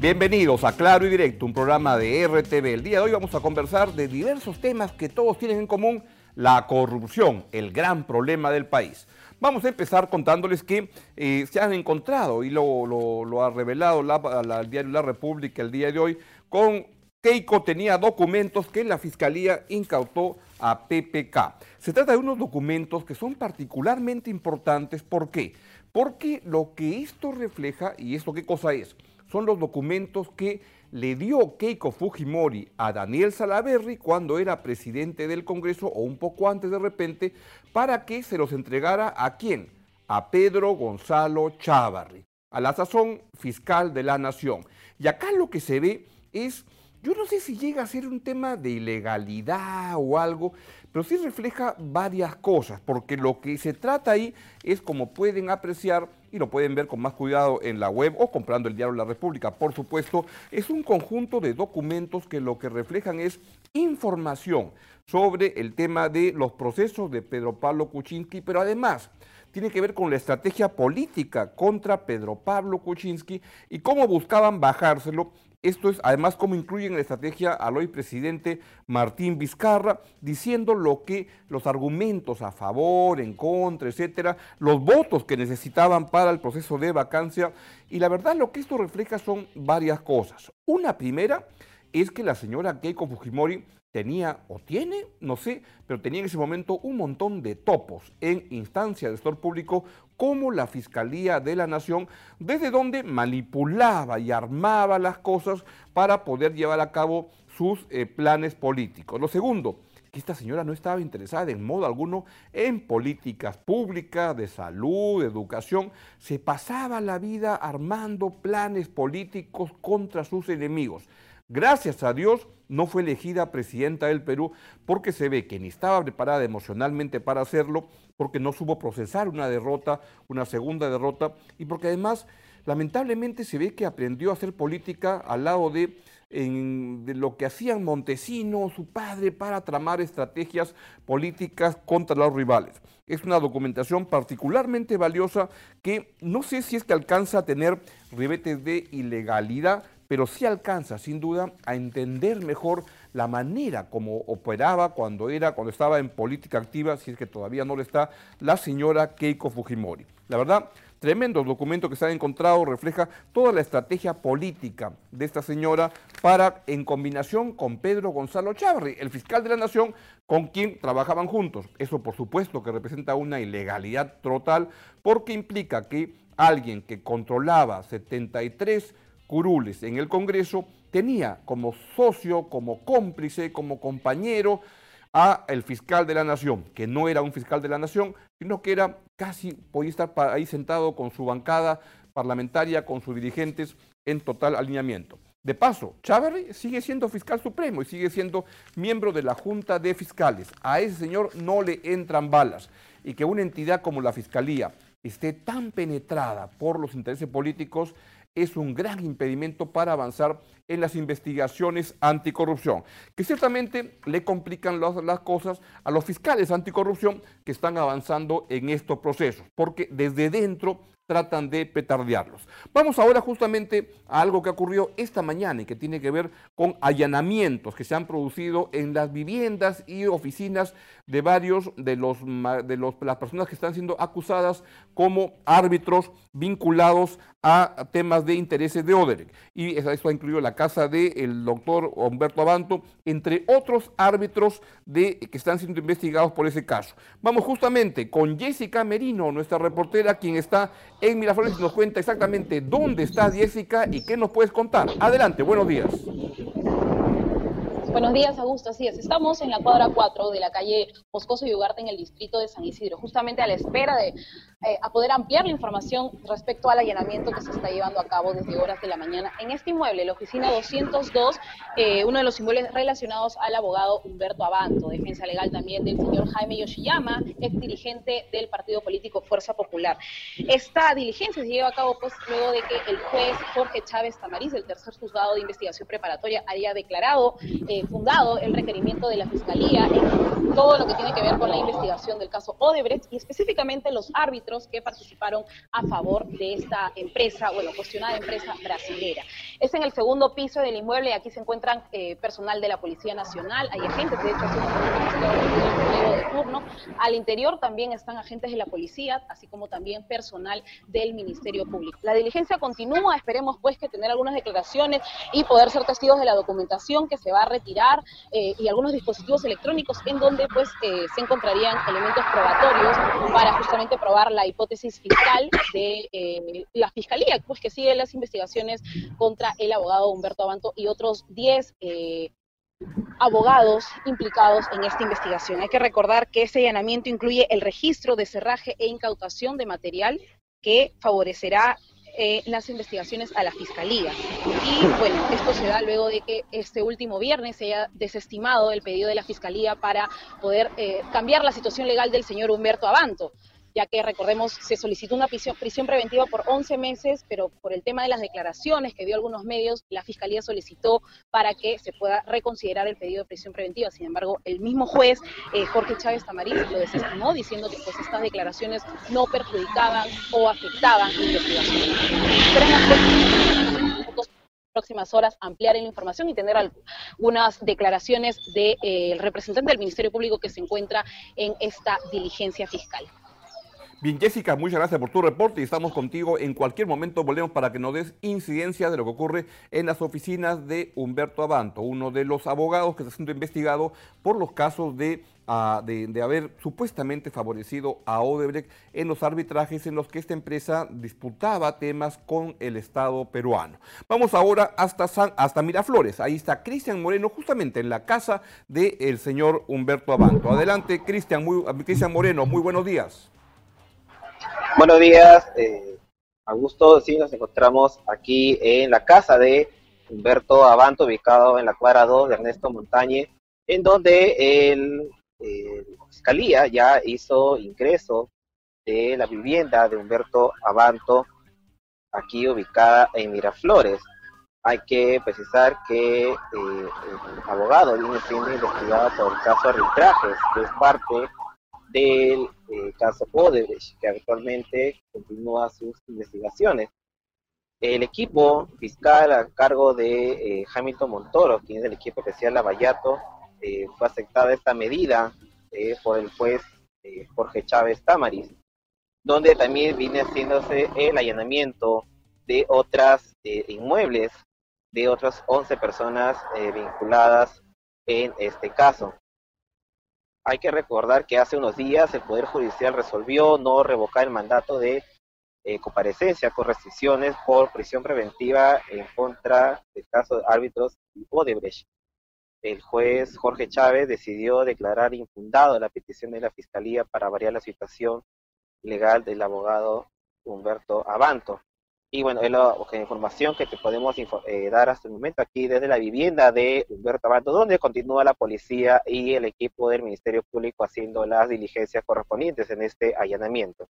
Bienvenidos a Claro y Directo, un programa de RTV. El día de hoy vamos a conversar de diversos temas que todos tienen en común la corrupción, el gran problema del país. Vamos a empezar contándoles que eh, se han encontrado, y lo, ha revelado el diario La República el día de hoy, con Keiko tenía documentos que la Fiscalía incautó a PPK. Se trata de unos documentos que son particularmente importantes. ¿Por qué? Porque lo que esto refleja, y esto qué cosa es, son los documentos que le dio Keiko Fujimori a Daniel Salaverry cuando era presidente del Congreso o un poco antes de repente para que se los entregara a quién? A Pedro Gonzalo Chávarri, a la sazón fiscal de la nación. Y acá lo que se ve es, yo no sé si llega a ser un tema de ilegalidad o algo, pero sí refleja varias cosas, porque lo que se trata ahí es, como pueden apreciar, y lo pueden ver con más cuidado en la web o comprando el diario La República, por supuesto, es un conjunto de documentos que lo que reflejan es información sobre el tema de los procesos de Pedro Pablo Kuczynski, pero además tiene que ver con la estrategia política contra Pedro Pablo Kuczynski y cómo buscaban bajárselo esto es además como incluyen en la estrategia al hoy presidente Martín Vizcarra, diciendo lo que los argumentos a favor, en contra, etcétera, los votos que necesitaban para el proceso de vacancia. Y la verdad lo que esto refleja son varias cosas. Una primera es que la señora Keiko Fujimori tenía o tiene, no sé, pero tenía en ese momento un montón de topos en instancia de sector público como la Fiscalía de la Nación, desde donde manipulaba y armaba las cosas para poder llevar a cabo sus eh, planes políticos. Lo segundo, que esta señora no estaba interesada en modo alguno en políticas públicas, de salud, de educación, se pasaba la vida armando planes políticos contra sus enemigos. Gracias a Dios no fue elegida presidenta del Perú porque se ve que ni estaba preparada emocionalmente para hacerlo, porque no supo procesar una derrota, una segunda derrota, y porque además lamentablemente se ve que aprendió a hacer política al lado de, lo que hacían Montesino, su padre, para tramar estrategias políticas contra los rivales. Es una documentación particularmente valiosa que no sé si es que alcanza a tener ribetes de ilegalidad, pero sí alcanza sin duda a entender mejor la manera como operaba cuando era, cuando estaba en política activa, si es que todavía no lo está, la señora Keiko Fujimori. La verdad, tremendos documentos que se han encontrado refleja toda la estrategia política de esta señora para, en combinación con Pedro Gonzalo Chávez, el fiscal de la nación, con quien trabajaban juntos. Eso, por supuesto, que representa una ilegalidad total, porque implica que alguien que controlaba 73 curules en el Congreso, tenía como socio, como cómplice, como compañero a el fiscal de la Nación, que no era un fiscal de la Nación, sino que era casi, podía estar ahí sentado con su bancada parlamentaria, con sus dirigentes en total alineamiento. De paso, Chávez sigue siendo fiscal supremo y sigue siendo miembro de la Junta de Fiscales. A ese señor no le entran balas. Y que una entidad como la Fiscalía esté tan penetrada por los intereses políticos es un gran impedimento para avanzar en las investigaciones anticorrupción, que ciertamente le complican las, cosas a los fiscales anticorrupción que están avanzando en estos procesos, porque desde dentro tratan de petardearlos. Vamos ahora justamente a algo que ocurrió esta mañana y que tiene que ver con allanamientos que se han producido en las viviendas y oficinas de varios de, los, de los, las personas que están siendo acusadas como árbitros vinculados a temas de intereses de Oderet. Y eso ha incluido la casa del doctor Humberto Abanto, entre otros árbitros de, que están siendo investigados por ese caso. Vamos justamente con Jessica Merino, nuestra reportera, quien está en Miraflores y nos cuenta exactamente dónde está Jessica y qué nos puedes contar. Adelante, buenos días. Buenos días, Augusto. Así es, estamos en la cuadra 4 de la calle Moscoso y Ugarte en el distrito de San Isidro, justamente a la espera de eh, poder ampliar la información respecto al allanamiento que se está llevando a cabo desde horas de la mañana en este inmueble, la oficina 202, eh, uno de los inmuebles relacionados al abogado Humberto Abanto, defensa legal también del señor Jaime Yoshiyama, ex dirigente del partido político Fuerza Popular. Esta diligencia se lleva a cabo pues luego de que el juez Jorge Chávez Tamariz, del tercer juzgado de investigación preparatoria, haya declarado eh, fundado el requerimiento de la Fiscalía en todo lo que tiene que ver con la investigación del caso Odebrecht y específicamente los árbitros que participaron a favor de esta empresa, bueno, cuestionada empresa brasilera. Es en el segundo piso del inmueble aquí se encuentran eh, personal de la Policía Nacional, hay agentes, de hecho, de turno. Al interior también están agentes de la policía, así como también personal del Ministerio Público. La diligencia continúa, esperemos pues que tener algunas declaraciones y poder ser testigos de la documentación que se va a retirar eh, y algunos dispositivos electrónicos en donde pues eh, se encontrarían elementos probatorios para justamente probar la hipótesis fiscal de eh, la Fiscalía, pues que sigue las investigaciones contra el abogado Humberto Abanto y otros 10 eh, abogados implicados en esta investigación. Hay que recordar que ese allanamiento incluye el registro de cerraje e incautación de material que favorecerá eh, las investigaciones a la Fiscalía. Y bueno, esto se da luego de que este último viernes se haya desestimado el pedido de la Fiscalía para poder cambiar la situación legal del señor Humberto Abanto ya que recordemos se solicitó una prisión, preventiva por 11 meses, pero por el tema de las declaraciones que dio algunos medios, la Fiscalía solicitó para que se pueda reconsiderar el pedido de prisión preventiva. Sin embargo, el mismo juez, eh, Jorge Chávez Tamariz, lo desestimó diciendo que pues, estas declaraciones no perjudicaban o afectaban la investigación. Próximas horas ampliar la información y tener algunas declaraciones del de, eh, representante del Ministerio Público que se encuentra en esta diligencia fiscal. Bien, Jessica, muchas gracias por tu reporte y estamos contigo en cualquier momento. Volvemos para que nos des incidencia de lo que ocurre en las oficinas de Humberto Abanto, uno de los abogados que está siendo investigado por los casos de, ah, de, haber supuestamente favorecido a Odebrecht en los arbitrajes en los que esta empresa disputaba temas con el Estado peruano. Vamos ahora hasta, San, hasta Miraflores. Ahí está Cristian Moreno, justamente en la casa del señor Humberto Abanto. Adelante, Cristian Moreno, muy buenos días. Buenos días, eh, Augusto. Sí, nos encontramos aquí en la casa de Humberto Abanto, ubicado en la cuadra 2 de Ernesto Montañe, en donde el, Fiscalía ya hizo ingreso de la vivienda de Humberto Abanto, aquí ubicada en Miraflores. Hay que precisar que eh, el abogado viene siendo investigado por el caso de arbitrajes, que es parte del caso Odebrecht, que actualmente continúa sus investigaciones. El equipo fiscal a cargo de eh, Hamilton Montoro, quien es el equipo especial Lavallato, eh, fue aceptada esta medida eh, por el juez Jorge Chávez Tamariz, donde también viene haciéndose el allanamiento de otras inmuebles de otras 11 personas vinculadas en este caso. Hay que recordar que hace unos días el Poder Judicial resolvió no revocar el mandato de eh, comparecencia con restricciones por prisión preventiva en contra del caso de árbitros Odebrecht. El juez Jorge Chávez decidió declarar infundado la petición de la Fiscalía para variar la situación legal del abogado Humberto Abanto. Y bueno, es la, información que te podemos eh, dar hasta el momento aquí desde la vivienda de Humberto Abanto, donde continúa la policía y el equipo del Ministerio Público haciendo las diligencias correspondientes en este allanamiento.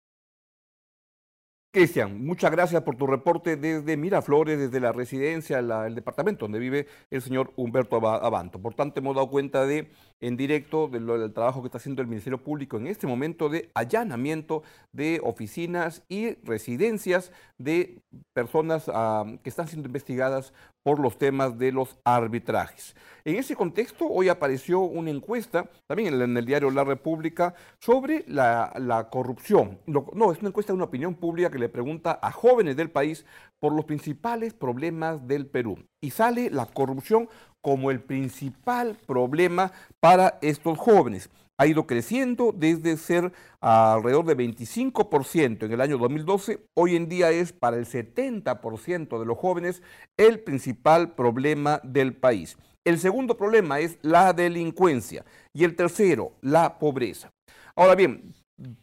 Cristian, muchas gracias por tu reporte desde Miraflores, desde la residencia, el departamento donde vive el señor Humberto Abanto. Por tanto, hemos dado cuenta de, en directo del trabajo que está haciendo el Ministerio Público en este momento de allanamiento de oficinas y residencias de personas ah, que están siendo investigadas por los temas de los arbitrajes. En ese contexto, hoy apareció una encuesta, también en el diario La República, sobre la, corrupción. No, es una encuesta de una opinión pública que le pregunta a jóvenes del país por los principales problemas del Perú. Y sale la corrupción como el principal problema para estos jóvenes ha ido creciendo desde ser alrededor de 25% en el año 2012, hoy en día es para el 70% de los jóvenes el principal problema del país. El segundo problema es la delincuencia. Y el tercero, la pobreza. Ahora bien,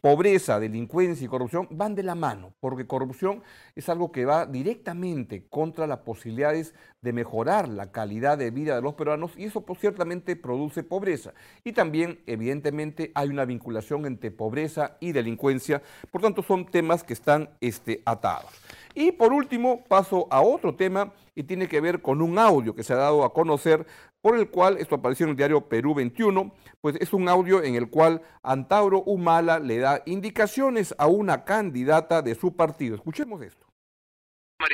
pobreza, delincuencia y corrupción van de la mano, porque corrupción es algo que va directamente contra las posibilidades de mejorar la calidad de vida de los peruanos y eso ciertamente produce pobreza. Y también, evidentemente, hay una vinculación entre pobreza y delincuencia, por tanto son temas que están este, atados. Y por último, paso a otro tema y tiene que ver con un audio que se ha dado a conocer por el cual, esto apareció en el diario Perú 21, pues es un audio en el cual Antauro Humala le da indicaciones a una candidata de su partido. Escuchemos esto.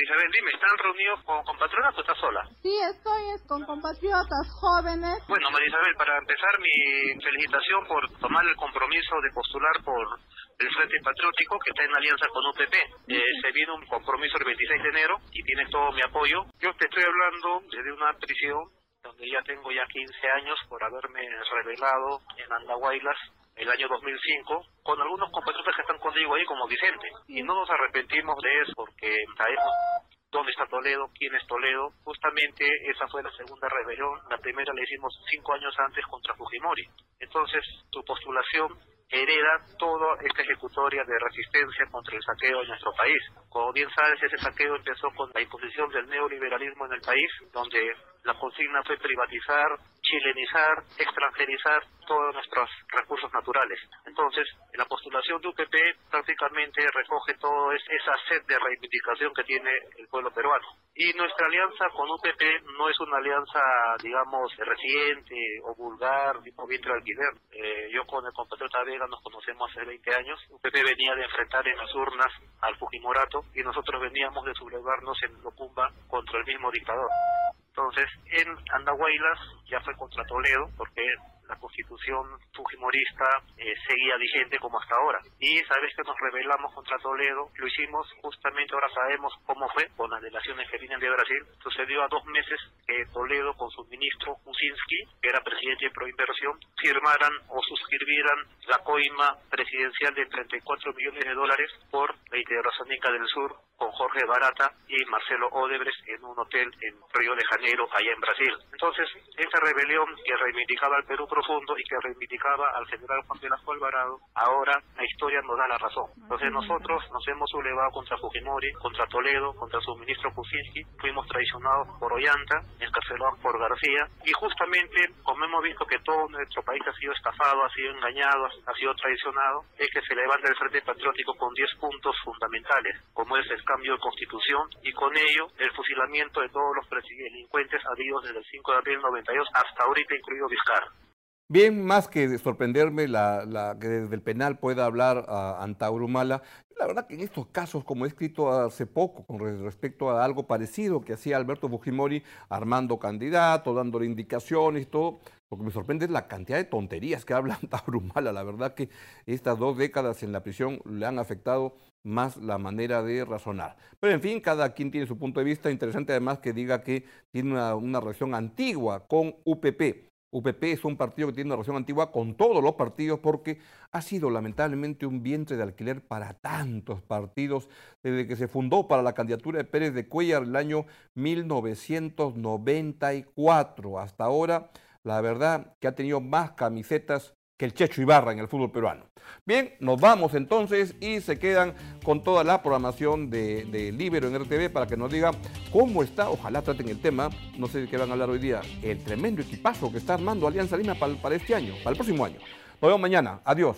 Isabel, dime, ¿están reunidos con compatriotas o estás sola? Sí, estoy con compatriotas jóvenes. Bueno, María Isabel, para empezar, mi felicitación por tomar el compromiso de postular por el Frente Patriótico que está en alianza con UPP. Eh, se viene un compromiso el 26 de enero y tienes todo mi apoyo. Yo te estoy hablando desde una prisión donde ya tengo ya 15 años por haberme revelado en Andahuaylas el año 2005 con algunos compatriotas que están conmigo ahí como Vicente y no nos arrepentimos de eso porque sabemos dónde está Toledo, quién es Toledo. Justamente esa fue la segunda rebelión, la primera la hicimos cinco años antes contra Fujimori. Entonces tu postulación hereda toda esta ejecutoria de resistencia contra el saqueo en nuestro país. Como bien sabes, ese saqueo empezó con la imposición del neoliberalismo en el país, donde la consigna fue privatizar, chilenizar, extranjerizar todos nuestros recursos naturales. Entonces, la postulación de UPP prácticamente recoge toda esa sed de reivindicación que tiene el pueblo peruano. Y nuestra alianza con UPP no es una alianza, digamos, reciente o vulgar, tipo vientre alquiler. Eh, yo con el compatriota Vega nos conocemos hace 20 años. UPP venía de enfrentar en las urnas al Fujimorato y nosotros veníamos de sublevarnos en Locumba contra el mismo dictador. Entonces, en Andahuaylas ya fue contra Toledo, porque la constitución fujimorista eh, seguía vigente como hasta ahora. Y sabes que nos rebelamos contra Toledo, lo hicimos justamente, ahora sabemos cómo fue, con las delaciones que vienen de Brasil. Sucedió a dos meses que Toledo con su ministro Kuczynski, que era presidente de Proinversión, firmaran o suscribieran la coima presidencial de 34 millones de dólares por la Integraciónica del Sur con Jorge Barata y Marcelo Odebrecht en un hotel en Río de Janeiro, allá en Brasil. Entonces, esa rebelión que reivindicaba al Perú profundo y que reivindicaba al general Juan Velasco Alvarado, ahora la historia nos da la razón. Entonces nosotros nos hemos sublevado contra Fujimori, contra Toledo, contra su ministro Kuczynski, fuimos traicionados por Ollanta, encarcelados por García, y justamente como hemos visto que todo nuestro país ha sido estafado, ha sido engañado, ha sido traicionado, es que se levanta el Frente Patriótico con 10 puntos fundamentales, como es el cambio de constitución y con ello el fusilamiento de todos los delincuentes habidos desde el 5 de abril del 92 hasta ahorita, incluido Vizcarra. Bien, más que de sorprenderme la, que desde el penal pueda hablar a Antaurumala, la verdad que en estos casos, como he escrito hace poco con respecto a algo parecido que hacía Alberto Fujimori, armando candidatos, dándole indicaciones y todo, lo que me sorprende es la cantidad de tonterías que habla Antaurumala. La verdad que estas dos décadas en la prisión le han afectado más la manera de razonar. Pero en fin, cada quien tiene su punto de vista. Interesante además que diga que tiene una, una relación antigua con UPP. UPP es un partido que tiene una relación antigua con todos los partidos porque ha sido lamentablemente un vientre de alquiler para tantos partidos desde que se fundó para la candidatura de Pérez de Cuellar el año 1994. Hasta ahora, la verdad que ha tenido más camisetas que el Checho Ibarra en el fútbol peruano. Bien, nos vamos entonces y se quedan con toda la programación de, de Libero en RTV para que nos diga cómo está, ojalá traten el tema, no sé de qué van a hablar hoy día, el tremendo equipazo que está armando Alianza Lima para, para este año, para el próximo año. Nos vemos mañana, adiós.